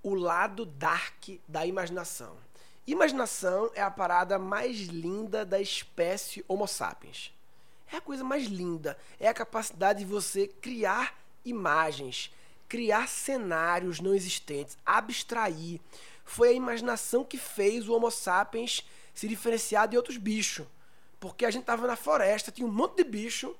O lado dark da imaginação. Imaginação é a parada mais linda da espécie Homo sapiens. É a coisa mais linda. É a capacidade de você criar imagens, criar cenários não existentes, abstrair. Foi a imaginação que fez o Homo sapiens se diferenciar de outros bichos. Porque a gente estava na floresta, tinha um monte de bicho,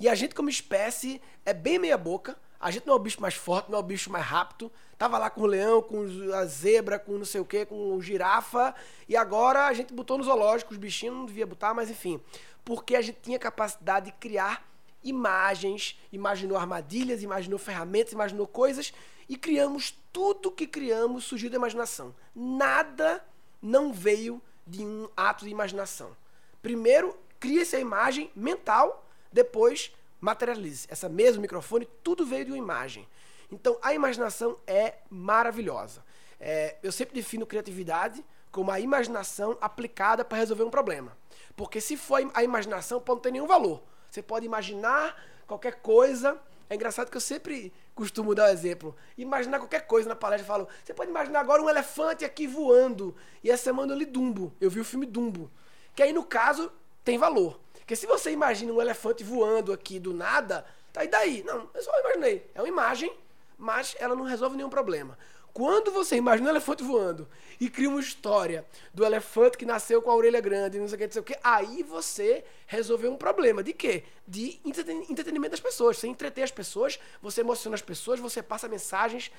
e a gente, como espécie, é bem meia-boca. A gente não é o bicho mais forte, não é o bicho mais rápido. Tava lá com o leão, com a zebra, com não sei o que, com o girafa. E agora a gente botou no zoológico, os bichinhos não devia botar, mas enfim. Porque a gente tinha capacidade de criar imagens, imaginou armadilhas, imaginou ferramentas, imaginou coisas. E criamos tudo que criamos surgiu da imaginação. Nada não veio de um ato de imaginação. Primeiro, cria-se a imagem mental, depois materialize. Essa mesmo microfone, tudo veio de uma imagem. Então, a imaginação é maravilhosa. É, eu sempre defino criatividade como a imaginação aplicada para resolver um problema. Porque se for a imaginação, pode não ter nenhum valor. Você pode imaginar qualquer coisa. É engraçado que eu sempre costumo dar o um exemplo. Imaginar qualquer coisa na palestra. Eu falo, você pode imaginar agora um elefante aqui voando. E essa semana eu li Dumbo. Eu vi o filme Dumbo. Que aí, no caso, tem valor. Porque se você imagina um elefante voando aqui do nada, tá aí daí. Não, eu só imaginei. É uma imagem, mas ela não resolve nenhum problema. Quando você imagina um elefante voando e cria uma história do elefante que nasceu com a orelha grande, não sei o que, não sei o que, aí você resolveu um problema. De quê? De entretenimento das pessoas. Você entreter as pessoas, você emociona as pessoas, você passa mensagens,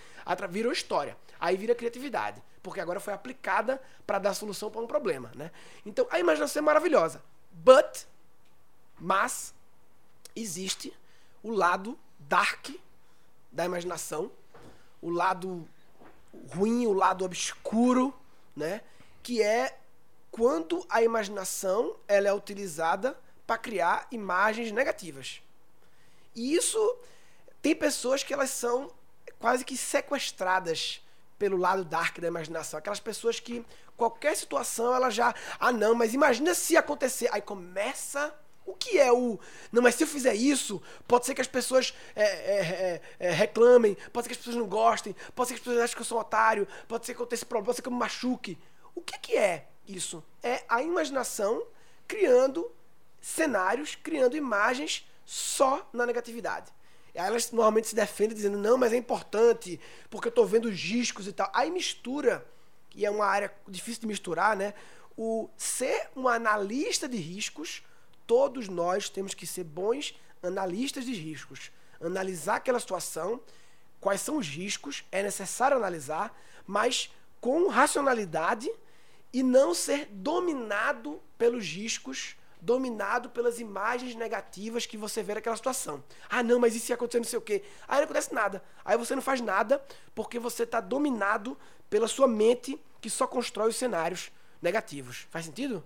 virou história. Aí vira criatividade. Porque agora foi aplicada para dar solução para um problema. Né? Então a imaginação é maravilhosa. But mas existe o lado dark da imaginação, o lado ruim, o lado obscuro, né? Que é quando a imaginação ela é utilizada para criar imagens negativas. E isso tem pessoas que elas são quase que sequestradas pelo lado dark da imaginação. Aquelas pessoas que qualquer situação ela já, ah não, mas imagina se acontecer, aí começa o que é o. Não, mas se eu fizer isso, pode ser que as pessoas é, é, é, é, reclamem, pode ser que as pessoas não gostem, pode ser que as pessoas achem que eu sou um otário, pode ser que eu tenha esse problema, pode ser que eu me machuque. O que, que é isso? É a imaginação criando cenários, criando imagens só na negatividade. Aí elas normalmente se defendem dizendo, não, mas é importante, porque eu estou vendo os riscos e tal. Aí mistura, que é uma área difícil de misturar, né? O ser um analista de riscos todos nós temos que ser bons analistas de riscos. Analisar aquela situação, quais são os riscos, é necessário analisar, mas com racionalidade e não ser dominado pelos riscos, dominado pelas imagens negativas que você vê naquela situação. Ah, não, mas e se acontecer não sei o quê? Aí não acontece nada. Aí você não faz nada porque você está dominado pela sua mente que só constrói os cenários negativos. Faz sentido?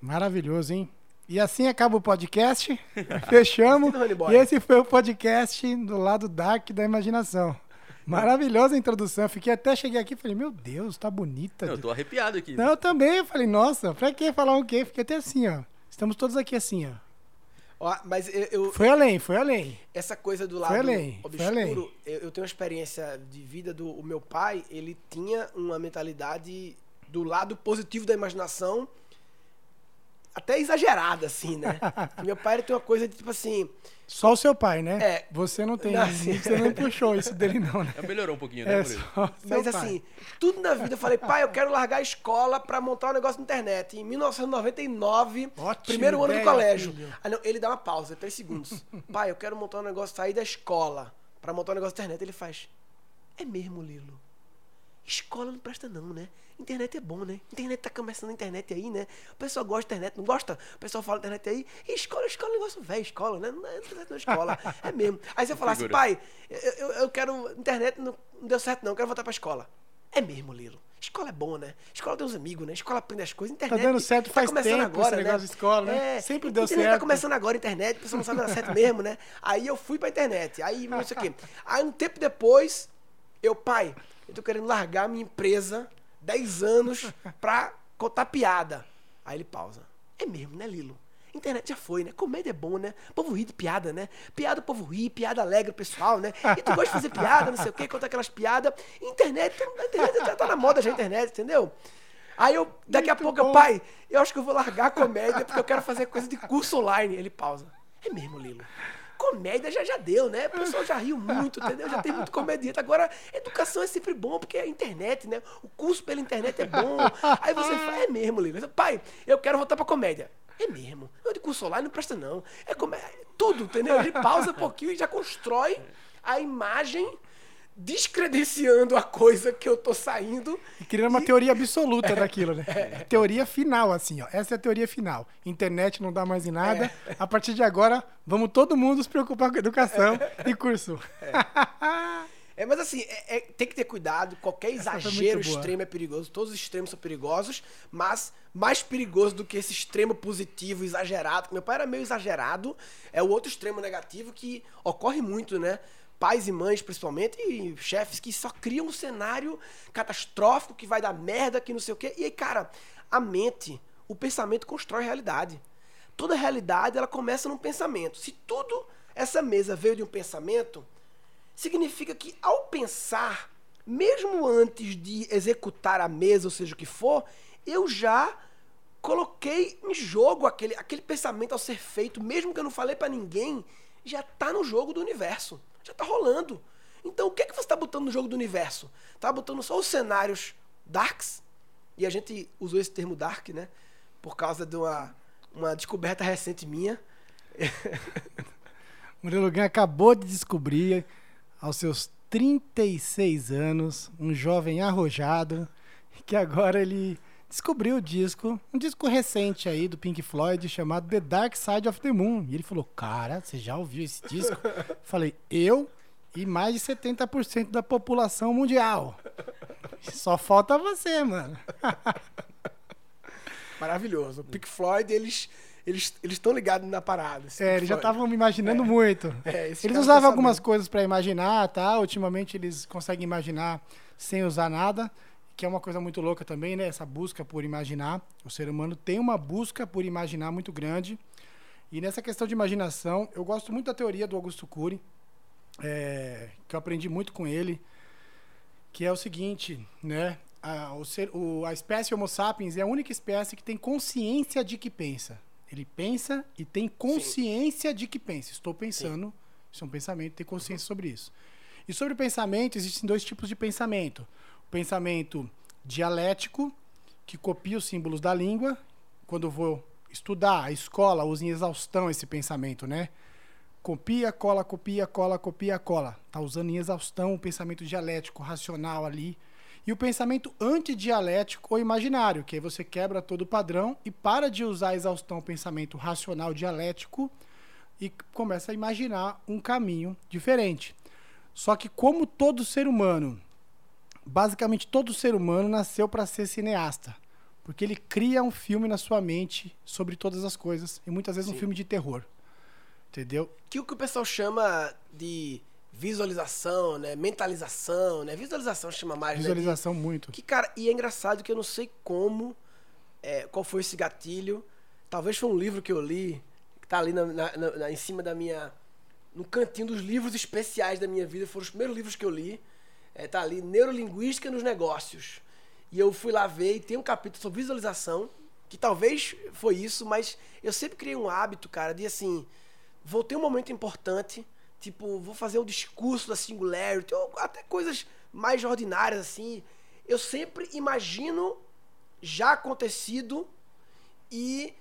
Maravilhoso, hein? E assim acaba o podcast. Fechamos. e esse foi o podcast do lado dark da imaginação. Maravilhosa a introdução. Fiquei até cheguei aqui e falei, meu Deus, tá bonita. Eu tô arrepiado aqui. Não, eu também. Eu falei, nossa, pra que falar o quê? Fiquei até assim, ó. Estamos todos aqui assim, ó. ó mas eu, eu, foi além, foi além. Essa coisa do lado foi além, obscuro, foi além. Eu, eu tenho uma experiência de vida do o meu pai, ele tinha uma mentalidade do lado positivo da imaginação até exagerada, assim, né? meu pai tem uma coisa de tipo assim. Só o seu pai, né? É. Você não tem. Não, assim, você não puxou isso dele, não, né? Melhorou um pouquinho, né? É, Mas assim, tudo na vida eu falei, pai, eu quero largar a escola para montar um negócio na internet. Em 1999, Ótimo primeiro ano do colégio. Aí, não, ele dá uma pausa, três segundos. pai, eu quero montar um negócio, sair da escola para montar um negócio na internet. Ele faz. É mesmo, Lilo? Escola não presta não, né? Internet é bom, né? Internet tá começando a internet aí, né? O pessoal gosta de internet, não gosta? O pessoal fala internet aí. E escola, escola é um negócio velho, escola, né? Não é internet não, escola. É mesmo. Aí você fala assim, pai, eu, eu, quero. Internet não, não deu certo, não, eu quero voltar pra escola. É mesmo, Lilo. Escola é bom, né? Escola tem uns amigos, né? Escola aprende as coisas. Internet. Tá dando certo faz tá tempo agora, esse negócio né? de escola, né? É, Sempre deu internet tá certo. tá começando agora, internet, a pessoa não sabe dar certo mesmo, né? Aí eu fui pra internet. Aí, não sei o quê. Aí um tempo depois, eu, pai, eu tô querendo largar minha empresa 10 anos pra contar piada. Aí ele pausa. É mesmo, né, Lilo? Internet já foi, né? Comédia é bom, né? O povo ri de piada, né? Piada o povo ri, piada alegra o pessoal, né? E tu gosta de fazer piada, não sei o quê, conta aquelas piadas. Internet, internet já tá na moda já a internet, entendeu? Aí eu, daqui Muito a pouco, bom. pai, eu acho que eu vou largar a comédia porque eu quero fazer coisa de curso online. Ele pausa. É mesmo, Lilo. Comédia já já deu, né? O pessoal já riu muito, entendeu? Já tem muito comediante. Agora, educação é sempre bom, porque é a internet, né? O curso pela internet é bom. Aí você fala, é mesmo, Lilo. Pai, eu quero voltar pra comédia. É mesmo. Eu de curso online não presta, não. É é, tudo, entendeu? Ele pausa um pouquinho e já constrói a imagem descredenciando a coisa que eu tô saindo. E criando uma teoria absoluta é, daquilo, né? É, teoria final, assim, ó. Essa é a teoria final. Internet não dá mais em nada. É. A partir de agora, vamos todo mundo se preocupar com educação e curso. É. É, mas assim, é, é, tem que ter cuidado. Qualquer exagero extremo é perigoso. Todos os extremos são perigosos, mas mais perigoso do que esse extremo positivo, exagerado. Meu pai era meio exagerado. É o outro extremo negativo que ocorre muito, né? Pais e mães, principalmente, e chefes que só criam um cenário catastrófico que vai dar merda, que não sei o quê. E aí, cara, a mente, o pensamento constrói a realidade. Toda realidade, ela começa num pensamento. Se tudo essa mesa veio de um pensamento, significa que ao pensar, mesmo antes de executar a mesa, ou seja o que for, eu já coloquei em jogo aquele, aquele pensamento ao ser feito, mesmo que eu não falei para ninguém, já tá no jogo do universo. Já tá rolando. Então, o que é que você está botando no jogo do universo? Tá botando só os cenários darks? E a gente usou esse termo dark, né? Por causa de uma, uma descoberta recente minha. Murilo Gan acabou de descobrir aos seus 36 anos, um jovem arrojado, que agora ele descobriu o disco, um disco recente aí do Pink Floyd chamado The Dark Side of the Moon. E ele falou: Cara, você já ouviu esse disco? Falei: Eu e mais de 70% da população mundial. Só falta você, mano. Maravilhoso. O Pink Floyd, eles eles estão ligados na parada. Assim, é, eles já estavam me imaginando é. muito. É, eles usavam algumas coisas para imaginar, tá? Ultimamente eles conseguem imaginar sem usar nada, que é uma coisa muito louca também, né? Essa busca por imaginar. O ser humano tem uma busca por imaginar muito grande. E nessa questão de imaginação, eu gosto muito da teoria do Augusto Cury, é, que eu aprendi muito com ele, que é o seguinte, né? A, o ser, o, a espécie Homo sapiens é a única espécie que tem consciência de que pensa. Ele pensa e tem consciência Sim. de que pensa. Estou pensando, Sim. isso é um pensamento, tem consciência uhum. sobre isso. E sobre o pensamento, existem dois tipos de pensamento. Pensamento dialético, que copia os símbolos da língua. Quando vou estudar, a escola usa em exaustão esse pensamento, né? Copia, cola, copia, cola, copia, cola. Está usando em exaustão o pensamento dialético, racional ali e o pensamento antidialético ou imaginário, que aí você quebra todo o padrão e para de usar a exaustão o pensamento racional dialético e começa a imaginar um caminho diferente. Só que como todo ser humano, basicamente todo ser humano nasceu para ser cineasta, porque ele cria um filme na sua mente sobre todas as coisas e muitas vezes Sim. um filme de terror. Entendeu? Que o que o pessoal chama de visualização, né? Mentalização, né? Visualização chama mais, né? Visualização né? muito. Que, cara, e é engraçado que eu não sei como, é, qual foi esse gatilho. Talvez foi um livro que eu li, que tá ali na, na, na, em cima da minha... No cantinho dos livros especiais da minha vida, foram os primeiros livros que eu li. É, tá ali, Neurolinguística nos Negócios. E eu fui lá ver e tem um capítulo sobre visualização, que talvez foi isso, mas eu sempre criei um hábito, cara, de assim, vou ter um momento importante Tipo, vou fazer um discurso da Singularity, ou até coisas mais ordinárias assim. Eu sempre imagino já acontecido e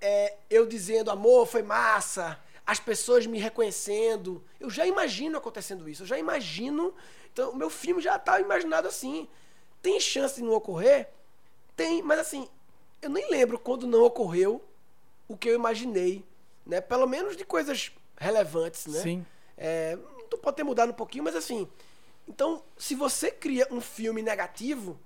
é, eu dizendo, amor, foi massa, as pessoas me reconhecendo. Eu já imagino acontecendo isso, eu já imagino. Então, o meu filme já está imaginado assim. Tem chance de não ocorrer? Tem, mas assim, eu nem lembro quando não ocorreu o que eu imaginei. Né? Pelo menos de coisas relevantes, né? Sim. É, pode ter mudado um pouquinho, mas assim. Então, se você cria um filme negativo,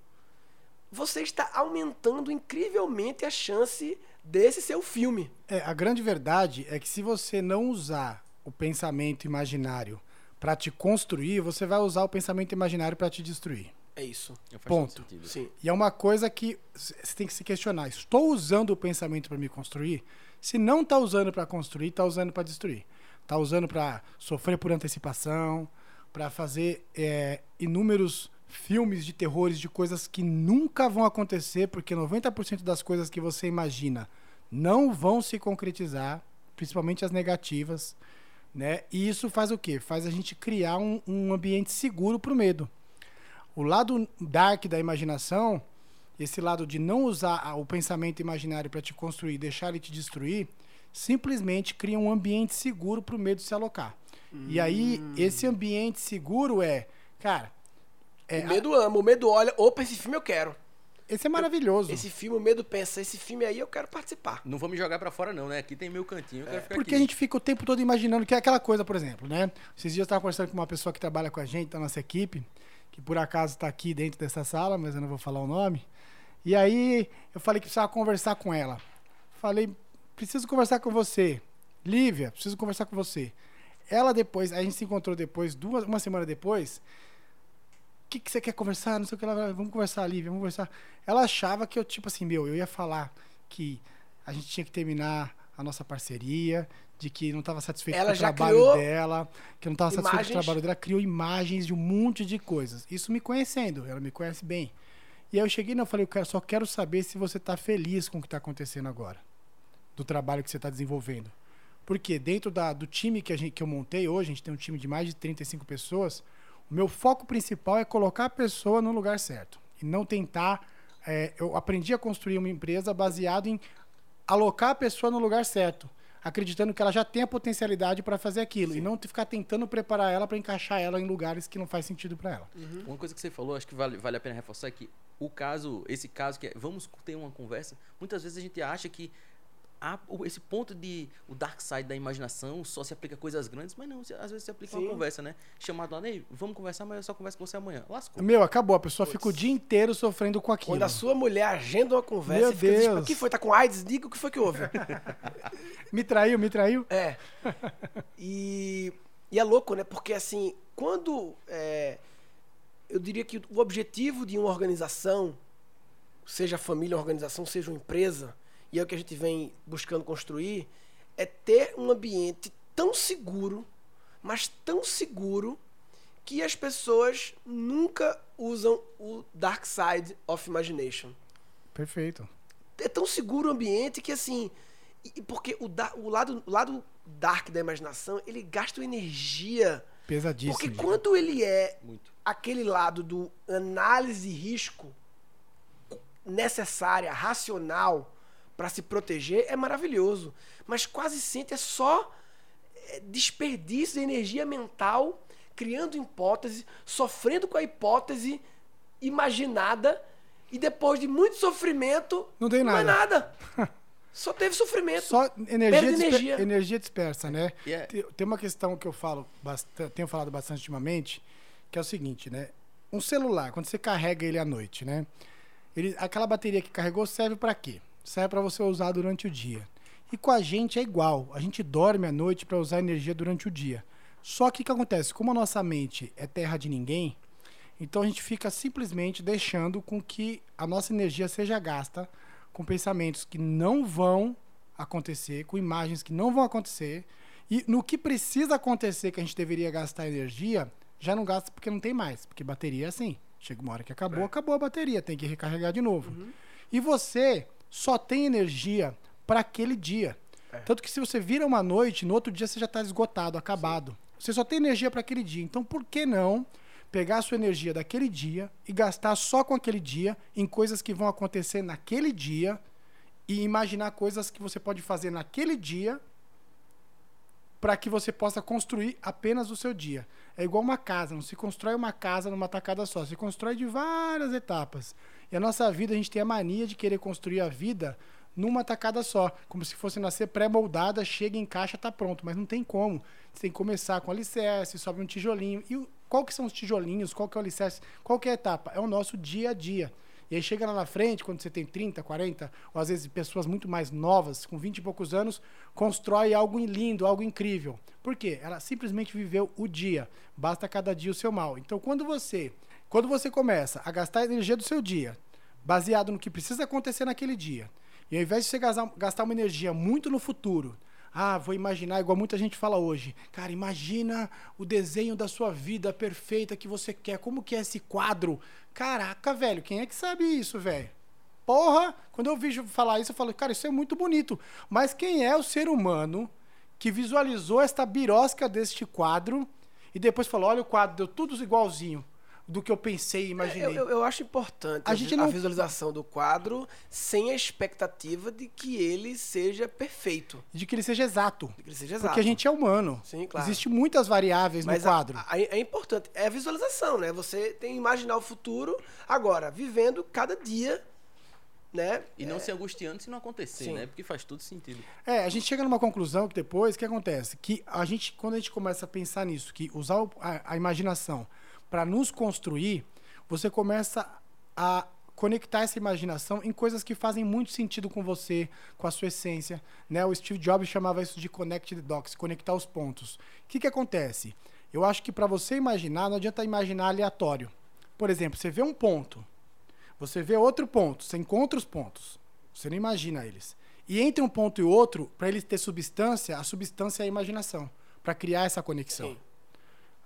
você está aumentando incrivelmente a chance desse seu filme. É, a grande verdade é que se você não usar o pensamento imaginário para te construir, você vai usar o pensamento imaginário para te destruir. É É isso. Ponto. Sim. E é uma coisa que você tem que se questionar. Estou usando o pensamento para me construir? Se não está usando para construir, está usando para destruir. Está usando para sofrer por antecipação, para fazer é, inúmeros filmes de terrores de coisas que nunca vão acontecer, porque 90% das coisas que você imagina não vão se concretizar, principalmente as negativas, né? E isso faz o quê? Faz a gente criar um, um ambiente seguro para o medo. O lado dark da imaginação, esse lado de não usar o pensamento imaginário para te construir, deixar ele te destruir, simplesmente cria um ambiente seguro para o medo se alocar. Hum. E aí, hum. esse ambiente seguro é, cara, é, o medo ama, o medo olha, opa, esse filme eu quero. Esse é maravilhoso. Eu, esse filme, o medo pensa, esse filme aí eu quero participar. Não vou me jogar para fora não, né? Aqui tem meu cantinho, é. Porque aqui. a gente fica o tempo todo imaginando que é aquela coisa, por exemplo, né? Esses dias eu estava conversando com uma pessoa que trabalha com a gente, da nossa equipe, que por acaso está aqui dentro dessa sala, mas eu não vou falar o nome. E aí eu falei que precisava conversar com ela. Falei, preciso conversar com você. Lívia, preciso conversar com você. Ela depois, a gente se encontrou depois, duas, uma semana depois, que, que você quer conversar? Não sei o que ela vamos conversar ali, vamos conversar. Ela achava que eu, tipo assim, meu, eu ia falar que a gente tinha que terminar a nossa parceria, de que não estava satisfeito ela com o trabalho dela, que não estava satisfeito com o trabalho dela, criou imagens de um monte de coisas. Isso me conhecendo, ela me conhece bem. E aí eu cheguei e eu falei, eu só quero saber se você está feliz com o que está acontecendo agora, do trabalho que você está desenvolvendo. Porque dentro da, do time que, a gente, que eu montei hoje, a gente tem um time de mais de 35 pessoas, o meu foco principal é colocar a pessoa no lugar certo e não tentar. É, eu aprendi a construir uma empresa baseado em alocar a pessoa no lugar certo, acreditando que ela já tem a potencialidade para fazer aquilo Sim. e não ficar tentando preparar ela para encaixar ela em lugares que não faz sentido para ela. Uhum. Uma coisa que você falou, acho que vale, vale a pena reforçar é que o caso, esse caso que é, vamos ter uma conversa, muitas vezes a gente acha que há esse ponto de o dark side da imaginação só se aplica a coisas grandes, mas não, às vezes se aplica Sim. uma conversa, né? Chamado lá, Ney, vamos conversar, mas eu só converso com você amanhã. Lascou. Meu, acabou. A pessoa Puts. fica o dia inteiro sofrendo com aquilo. Quando a sua mulher agenda uma conversa, Meu fica Deus. o que foi? Tá com AIDS? Diga o que foi que houve. me traiu, me traiu? É. E, e é louco, né? Porque assim, quando. É, eu diria que o objetivo de uma organização, seja família, organização, seja uma empresa, e é o que a gente vem buscando construir, é ter um ambiente tão seguro, mas tão seguro, que as pessoas nunca usam o dark side of imagination. Perfeito. É tão seguro o ambiente que assim. E, porque o, da, o, lado, o lado dark da imaginação, ele gasta energia. Pesadíssimo. Porque quando ele é Muito. aquele lado do análise de risco necessária, racional, para se proteger é maravilhoso. Mas quase sempre é só é, desperdício de energia mental, criando hipótese, sofrendo com a hipótese imaginada e depois de muito sofrimento, não tem nada. Não é nada. Só teve sofrimento. Só energia, energia. energia dispersa, né? Yeah. Tem uma questão que eu falo, tenho falado bastante ultimamente, que é o seguinte, né? Um celular, quando você carrega ele à noite, né? Ele, aquela bateria que carregou serve para quê? Serve para você usar durante o dia. E com a gente é igual. A gente dorme à noite para usar energia durante o dia. Só que o que acontece? Como a nossa mente é terra de ninguém, então a gente fica simplesmente deixando com que a nossa energia seja gasta com pensamentos que não vão acontecer, com imagens que não vão acontecer. E no que precisa acontecer que a gente deveria gastar energia, já não gasta porque não tem mais. Porque bateria é assim. Chega uma hora que acabou, é. acabou a bateria, tem que recarregar de novo. Uhum. E você só tem energia para aquele dia. É. Tanto que se você vira uma noite, no outro dia você já está esgotado, acabado. Sim. Você só tem energia para aquele dia. Então, por que não pegar a sua energia daquele dia e gastar só com aquele dia em coisas que vão acontecer naquele dia e imaginar coisas que você pode fazer naquele dia para que você possa construir apenas o seu dia. É igual uma casa, não se constrói uma casa numa tacada só, se constrói de várias etapas. E a nossa vida, a gente tem a mania de querer construir a vida numa tacada só, como se fosse nascer pré-moldada, chega em caixa, tá pronto, mas não tem como. Você tem que começar com alicerce, sobe um tijolinho. E qual que são os tijolinhos, qual que é o alicerce, qual que é a etapa? É o nosso dia a dia. E aí chega lá na frente, quando você tem 30, 40, ou às vezes pessoas muito mais novas, com 20 e poucos anos, constrói algo lindo, algo incrível. Por quê? Ela simplesmente viveu o dia. Basta cada dia o seu mal. Então, quando você Quando você começa a gastar a energia do seu dia, baseado no que precisa acontecer naquele dia, e ao invés de você gastar uma energia muito no futuro, ah, vou imaginar, igual muita gente fala hoje. Cara, imagina o desenho da sua vida perfeita que você quer. Como que é esse quadro? Caraca, velho, quem é que sabe isso, velho? Porra, quando eu vejo falar isso, eu falo, cara, isso é muito bonito. Mas quem é o ser humano que visualizou esta birosca deste quadro e depois falou, olha o quadro, deu tudo igualzinho do que eu pensei e imaginei. É, eu, eu, acho importante a, gente a não... visualização do quadro sem a expectativa de que ele seja perfeito. De que ele seja exato. De que ele seja exato. Porque a gente é humano. Sim, claro. Existem muitas variáveis Mas no quadro. A, a, é importante. É a visualização, né? Você tem que imaginar o futuro agora, vivendo cada dia né? E não é... se angustiando se não acontecer, Sim. né? Porque faz todo sentido. É, a gente chega numa conclusão que depois, o que acontece? Que a gente, quando a gente começa a pensar nisso, que usar a, a imaginação para nos construir, você começa a conectar essa imaginação em coisas que fazem muito sentido com você, com a sua essência. Né? O Steve Jobs chamava isso de connect the dots, conectar os pontos. O que, que acontece? Eu acho que para você imaginar, não adianta imaginar aleatório. Por exemplo, você vê um ponto, você vê outro ponto, você encontra os pontos, você não imagina eles. E entre um ponto e outro, para eles ter substância, a substância é a imaginação, para criar essa conexão. Sim.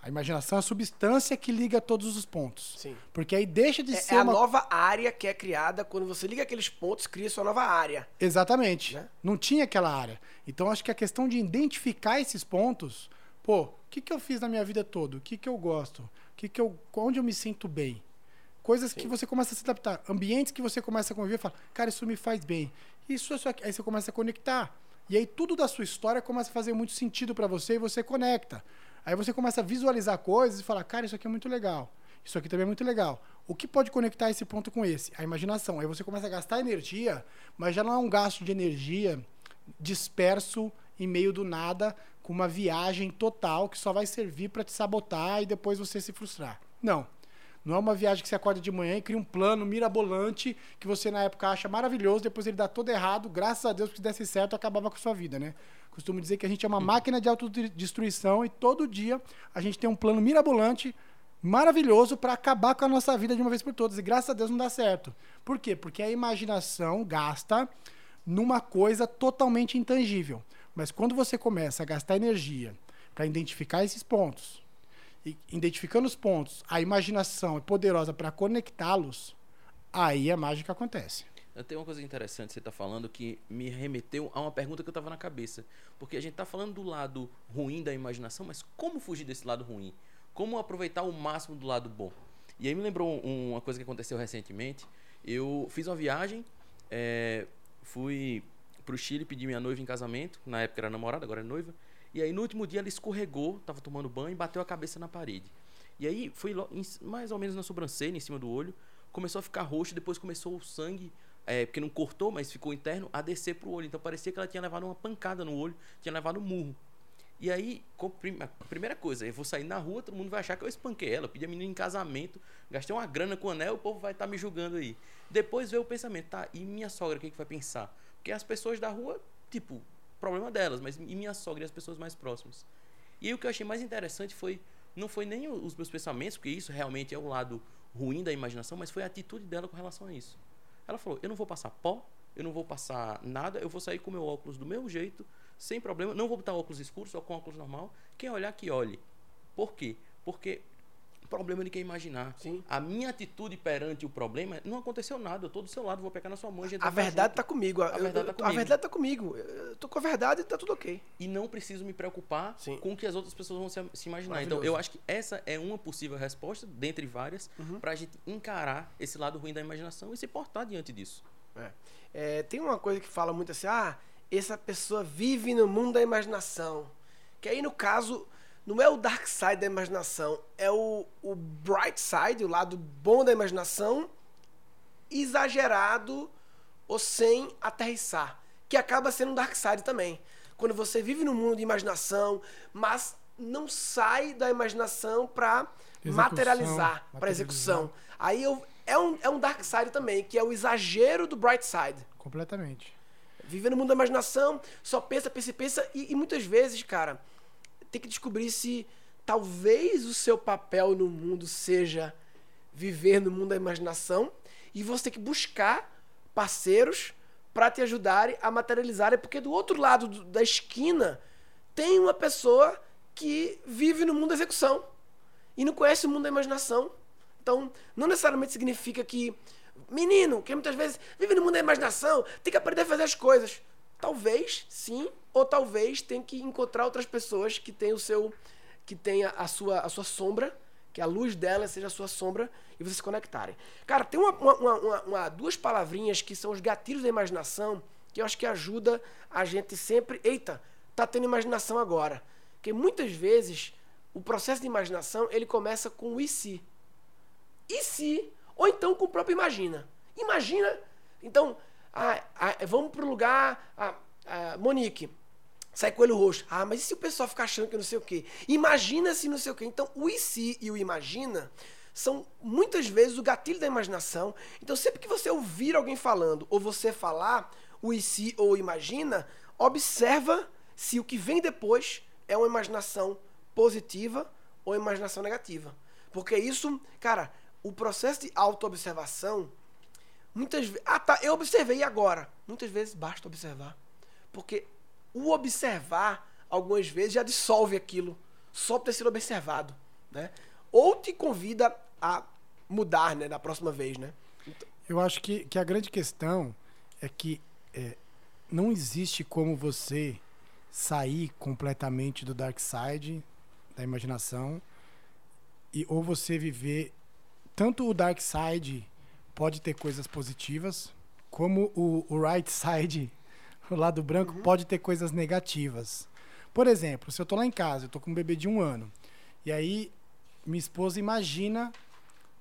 A imaginação é a substância que liga todos os pontos. Sim. Porque aí deixa de é, ser. É uma... a nova área que é criada quando você liga aqueles pontos, cria sua nova área. Exatamente. Né? Não tinha aquela área. Então acho que a questão de identificar esses pontos, pô, o que, que eu fiz na minha vida toda? O que, que eu gosto? O que, que eu, onde eu me sinto bem? Coisas Sim. que você começa a se adaptar. Ambientes que você começa a conviver e fala, cara, isso me faz bem. Isso é só Aí você começa a conectar. E aí tudo da sua história começa a fazer muito sentido para você e você conecta. Aí você começa a visualizar coisas e falar, cara, isso aqui é muito legal. Isso aqui também é muito legal. O que pode conectar esse ponto com esse? A imaginação. Aí você começa a gastar energia, mas já não é um gasto de energia disperso em meio do nada, com uma viagem total que só vai servir para te sabotar e depois você se frustrar. Não. Não é uma viagem que você acorda de manhã e cria um plano mirabolante que você na época acha maravilhoso, depois ele dá todo errado, graças a Deus, que se desse certo, acabava com a sua vida, né? Costumo dizer que a gente é uma máquina de autodestruição e todo dia a gente tem um plano mirabolante, maravilhoso, para acabar com a nossa vida de uma vez por todas. E graças a Deus não dá certo. Por quê? Porque a imaginação gasta numa coisa totalmente intangível. Mas quando você começa a gastar energia para identificar esses pontos, e identificando os pontos, a imaginação é poderosa para conectá-los, aí a mágica acontece. Tem uma coisa interessante que você está falando que me remeteu a uma pergunta que eu estava na cabeça. Porque a gente está falando do lado ruim da imaginação, mas como fugir desse lado ruim? Como aproveitar o máximo do lado bom? E aí me lembrou uma coisa que aconteceu recentemente. Eu fiz uma viagem, é, fui o Chile pedir minha noiva em casamento. Na época era namorada, agora é noiva. E aí no último dia ela escorregou, estava tomando banho e bateu a cabeça na parede. E aí foi mais ou menos na sobrancelha, em cima do olho. Começou a ficar roxo, depois começou o sangue é, porque não cortou, mas ficou interno, a descer pro olho. Então parecia que ela tinha levado uma pancada no olho, tinha levado um murro. E aí, a primeira coisa, eu vou sair na rua, todo mundo vai achar que eu espanquei ela, pedi a menina em casamento, gastei uma grana com o anel, o povo vai estar tá me julgando aí. Depois veio o pensamento, tá, e minha sogra, o que, que vai pensar? Porque as pessoas da rua, tipo, problema delas, mas e minha sogra e as pessoas mais próximas? E aí o que eu achei mais interessante foi, não foi nem os meus pensamentos, porque isso realmente é o lado ruim da imaginação, mas foi a atitude dela com relação a isso. Ela falou: eu não vou passar pó, eu não vou passar nada, eu vou sair com meu óculos do meu jeito, sem problema, não vou botar óculos escuros, só com óculos normal. Quem olhar, que olhe. Por quê? Porque problema ele quer imaginar. Sim. A minha atitude perante o problema não aconteceu nada. Eu tô do seu lado, vou pegar na sua mão. A, a verdade está comigo. A, verdade, tá comigo. a verdade tá comigo. Eu tô com a verdade e tá tudo ok. E não preciso me preocupar Sim. com o que as outras pessoas vão se, se imaginar. Então, eu acho que essa é uma possível resposta, dentre várias, uhum. para a gente encarar esse lado ruim da imaginação e se portar diante disso. É. É, tem uma coisa que fala muito assim: ah, essa pessoa vive no mundo da imaginação. Que aí, no caso, não é o dark side da imaginação, é o, o bright side, o lado bom da imaginação, exagerado ou sem aterrissar, que acaba sendo um dark side também. Quando você vive no mundo de imaginação, mas não sai da imaginação para materializar, para execução. Aí eu, é, um, é um dark side também, que é o exagero do bright side. Completamente. Viver no mundo da imaginação, só pensa, pensa, pensa, e, e muitas vezes, cara, tem que descobrir se talvez o seu papel no mundo seja viver no mundo da imaginação e você tem que buscar parceiros para te ajudarem a materializar, porque do outro lado da esquina tem uma pessoa que vive no mundo da execução e não conhece o mundo da imaginação. Então, não necessariamente significa que menino, que muitas vezes vive no mundo da imaginação, tem que aprender a fazer as coisas. Talvez, sim, ou talvez tem que encontrar outras pessoas que tenham o seu que tenha a sua a sua sombra, que a luz dela seja a sua sombra e vocês se conectarem. Cara, tem uma, uma, uma, uma, duas palavrinhas que são os gatilhos da imaginação que eu acho que ajuda a gente sempre. Eita, tá tendo imaginação agora. Porque muitas vezes o processo de imaginação ele começa com o e se. E se? Ou então com o próprio imagina. Imagina. Então, ah, ah, vamos para o lugar. Ah, ah, Monique, sai coelho roxo. Ah, mas e se o pessoal ficar achando que não sei o quê? Imagina se não sei o quê. Então, o e se e o imagina são muitas vezes o gatilho da imaginação. Então, sempre que você ouvir alguém falando ou você falar o e se ou imagina, observa se o que vem depois é uma imaginação positiva ou imaginação negativa. Porque isso, cara, o processo de autoobservação, muitas vezes. Ah, tá, eu observei agora. Muitas vezes basta observar. Porque o observar, algumas vezes, já dissolve aquilo, só por ter sido observado. Né? Ou te convida a mudar, né, da próxima vez, né? Então... Eu acho que, que a grande questão é que é, não existe como você sair completamente do dark side da imaginação e ou você viver tanto o dark side pode ter coisas positivas como o, o right side o lado branco uhum. pode ter coisas negativas por exemplo se eu tô lá em casa eu tô com um bebê de um ano e aí minha esposa imagina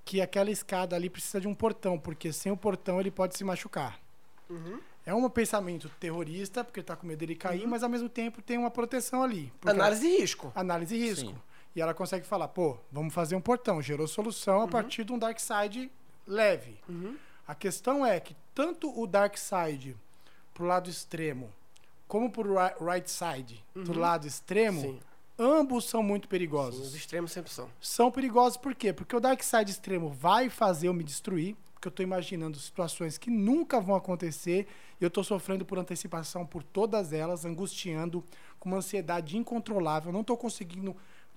que aquela escada ali precisa de um portão, porque sem o portão ele pode se machucar. Uhum. É um pensamento terrorista, porque está com medo dele cair, uhum. mas ao mesmo tempo tem uma proteção ali. Análise de risco. Análise de risco. Sim. E ela consegue falar, pô, vamos fazer um portão. Gerou solução uhum. a partir de um dark side leve. Uhum. A questão é que tanto o dark side pro lado extremo, como pro right side uhum. lado extremo, Sim Ambos são muito perigosos. Sim, os extremos sempre são. São perigosos por quê? Porque o dark side extremo vai fazer eu me destruir, porque eu estou imaginando situações que nunca vão acontecer e eu estou sofrendo por antecipação por todas elas, angustiando, com uma ansiedade incontrolável, não estou conseguindo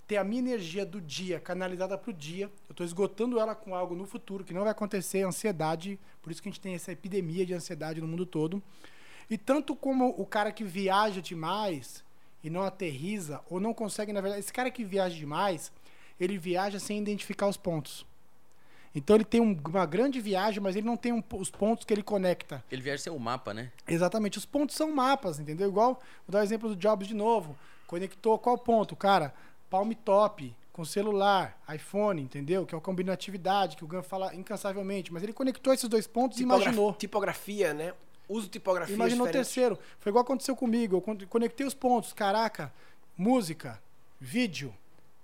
ter a minha energia do dia canalizada para o dia, eu estou esgotando ela com algo no futuro que não vai acontecer, ansiedade, por isso que a gente tem essa epidemia de ansiedade no mundo todo. E tanto como o cara que viaja demais, e não aterriza ou não consegue, na verdade, esse cara que viaja demais, ele viaja sem identificar os pontos. Então ele tem um, uma grande viagem, mas ele não tem um, os pontos que ele conecta. Ele viaja sem um mapa, né? Exatamente. Os pontos são mapas, entendeu? Igual, vou dar o exemplo do Jobs de novo. Conectou qual ponto? Cara, palm top, com celular, iPhone, entendeu? Que é a combinatividade, que o Gun fala incansavelmente. Mas ele conectou esses dois pontos e imaginou. Tipografia, né? uso tipografia Imaginou o terceiro. Foi igual aconteceu comigo. Eu conectei os pontos. Caraca, música, vídeo.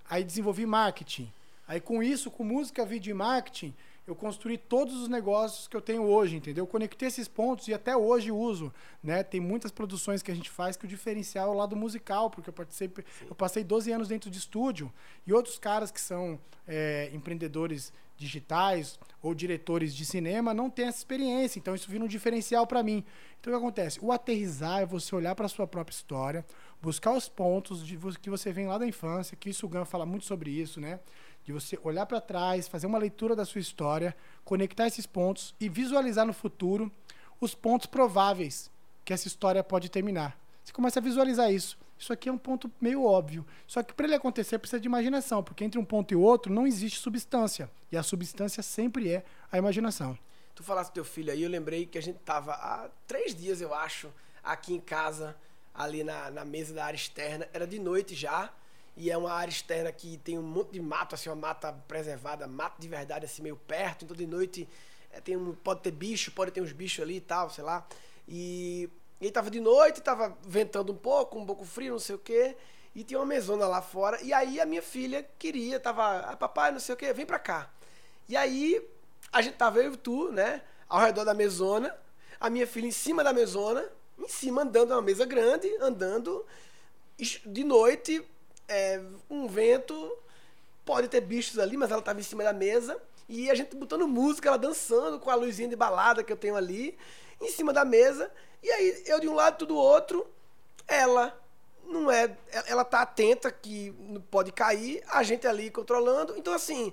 Aí desenvolvi marketing. Aí com isso, com música, vídeo e marketing, eu construí todos os negócios que eu tenho hoje, entendeu? Eu conectei esses pontos e até hoje uso, né? Tem muitas produções que a gente faz que o diferencial é o lado musical, porque eu participei, eu passei 12 anos dentro de estúdio e outros caras que são é, empreendedores digitais ou diretores de cinema não têm essa experiência, então isso vira um diferencial para mim. Então o que acontece? O aterrizar é você olhar para sua própria história, buscar os pontos de que você vem lá da infância, que o Gun fala muito sobre isso, né? De você olhar para trás, fazer uma leitura da sua história, conectar esses pontos e visualizar no futuro os pontos prováveis que essa história pode terminar. Você começa a visualizar isso. Isso aqui é um ponto meio óbvio. Só que para ele acontecer precisa de imaginação, porque entre um ponto e outro não existe substância. E a substância sempre é a imaginação. Tu falaste do teu filho aí, eu lembrei que a gente tava há três dias, eu acho, aqui em casa, ali na, na mesa da área externa. Era de noite já. E é uma área externa que tem um monte de mato, assim, uma mata preservada, mato de verdade, assim, meio perto. Então de noite é, tem um, pode ter bicho, pode ter uns bichos ali e tal, sei lá. E e aí tava de noite, tava ventando um pouco, um pouco frio, não sei o quê. E tinha uma mesona lá fora. E aí a minha filha queria, tava, ah, papai, não sei o quê, vem pra cá. E aí a gente tava eu e tu, né, ao redor da mesona. A minha filha em cima da mesona, em cima andando, uma mesa grande, andando. De noite, é, um vento, pode ter bichos ali, mas ela tava em cima da mesa. E a gente botando música, ela dançando com a luzinha de balada que eu tenho ali, em cima da mesa. E aí eu de um lado, tu do outro, ela não é. Ela tá atenta que pode cair, a gente ali controlando. Então, assim,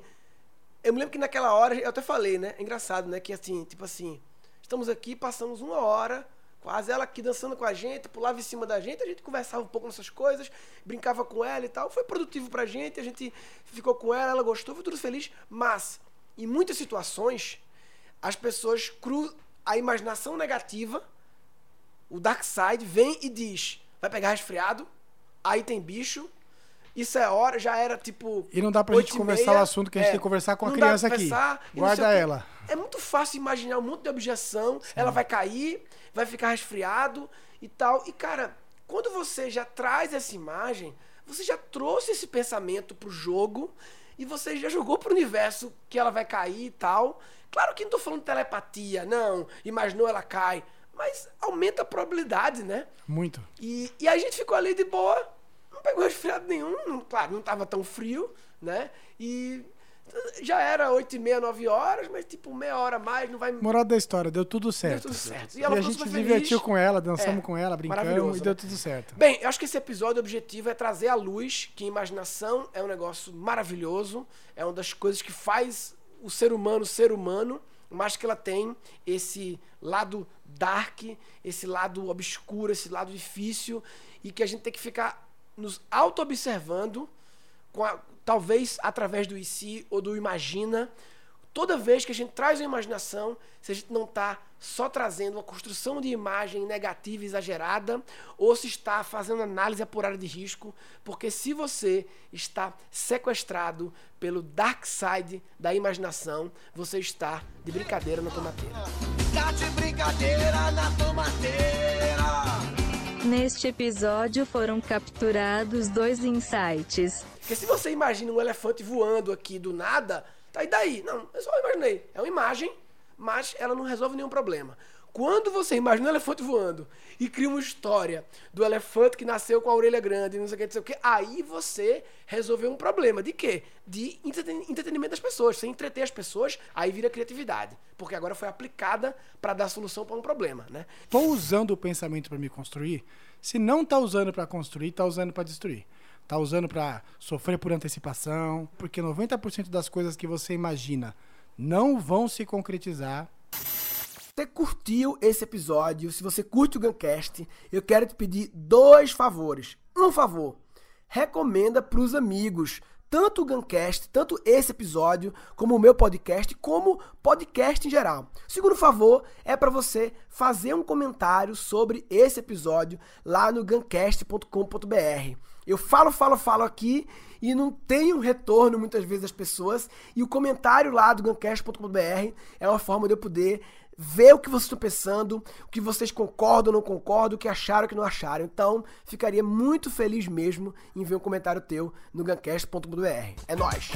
eu me lembro que naquela hora, eu até falei, né? É engraçado, né? Que assim, tipo assim, estamos aqui, passamos uma hora, quase ela aqui dançando com a gente, pulava em cima da gente, a gente conversava um pouco nessas coisas, brincava com ela e tal. Foi produtivo pra gente, a gente ficou com ela, ela gostou, foi tudo feliz. Mas, em muitas situações, as pessoas cruzam a imaginação negativa, o dark side vem e diz: vai pegar resfriado, aí tem bicho, isso é hora, já era tipo. E não dá pra gente conversar o assunto que a gente é, tem que conversar com a criança aqui. Guarda ela. É muito fácil imaginar um monte de objeção, Sim. ela vai cair, vai ficar resfriado e tal. E, cara, quando você já traz essa imagem, você já trouxe esse pensamento pro jogo e você já jogou pro universo que ela vai cair e tal. Claro que não tô falando de telepatia, não. Imaginou ela cai. Mas aumenta a probabilidade, né? Muito. E, e a gente ficou ali de boa não pegou resfriado nenhum, não, claro, não estava tão frio, né? E já era 8 e meia, 9 horas, mas tipo, meia hora a mais, não vai... Moral da história, deu tudo certo. Deu tudo certo. E, e a gente se divertiu com ela, dançamos é, com ela, brincamos e deu tudo certo. Bem, eu acho que esse episódio, o objetivo é trazer à luz que imaginação é um negócio maravilhoso, é uma das coisas que faz o ser humano ser humano, mas que ela tem esse lado dark, esse lado obscuro, esse lado difícil, e que a gente tem que ficar nos auto-observando, talvez através do IC ou do Imagina, toda vez que a gente traz uma imaginação, se a gente não está só trazendo uma construção de imagem negativa exagerada, ou se está fazendo análise apurada de risco, porque se você está sequestrado pelo dark side da imaginação, você está de brincadeira na tomateira. Está de brincadeira na tomateira. Neste episódio foram capturados dois insights. Porque se você imagina um elefante voando aqui do nada, tá e daí? Não, eu só imaginei. É uma imagem, mas ela não resolve nenhum problema. Quando você imagina um elefante voando e cria uma história do elefante que nasceu com a orelha grande, não sei o que, não sei o que, aí você resolveu um problema. De quê? De entretenimento das pessoas. Você entreter as pessoas, aí vira criatividade. Porque agora foi aplicada para dar solução para um problema, né? Estou usando o pensamento para me construir. Se não está usando para construir, está usando para destruir. Está usando para sofrer por antecipação, porque 90% das coisas que você imagina não vão se concretizar você curtiu esse episódio, se você curte o Guncast, eu quero te pedir dois favores. Um favor, recomenda para os amigos, tanto o Guncast, tanto esse episódio, como o meu podcast, como podcast em geral. Segundo favor é para você fazer um comentário sobre esse episódio lá no guncast.com.br. Eu falo, falo, falo aqui e não tenho retorno muitas vezes das pessoas. E o comentário lá do guncast.com.br é uma forma de eu poder ver o que vocês estão pensando, o que vocês concordam ou não concordam, o que acharam ou que não acharam. Então, ficaria muito feliz mesmo em ver um comentário teu no gancast.br. É nóis!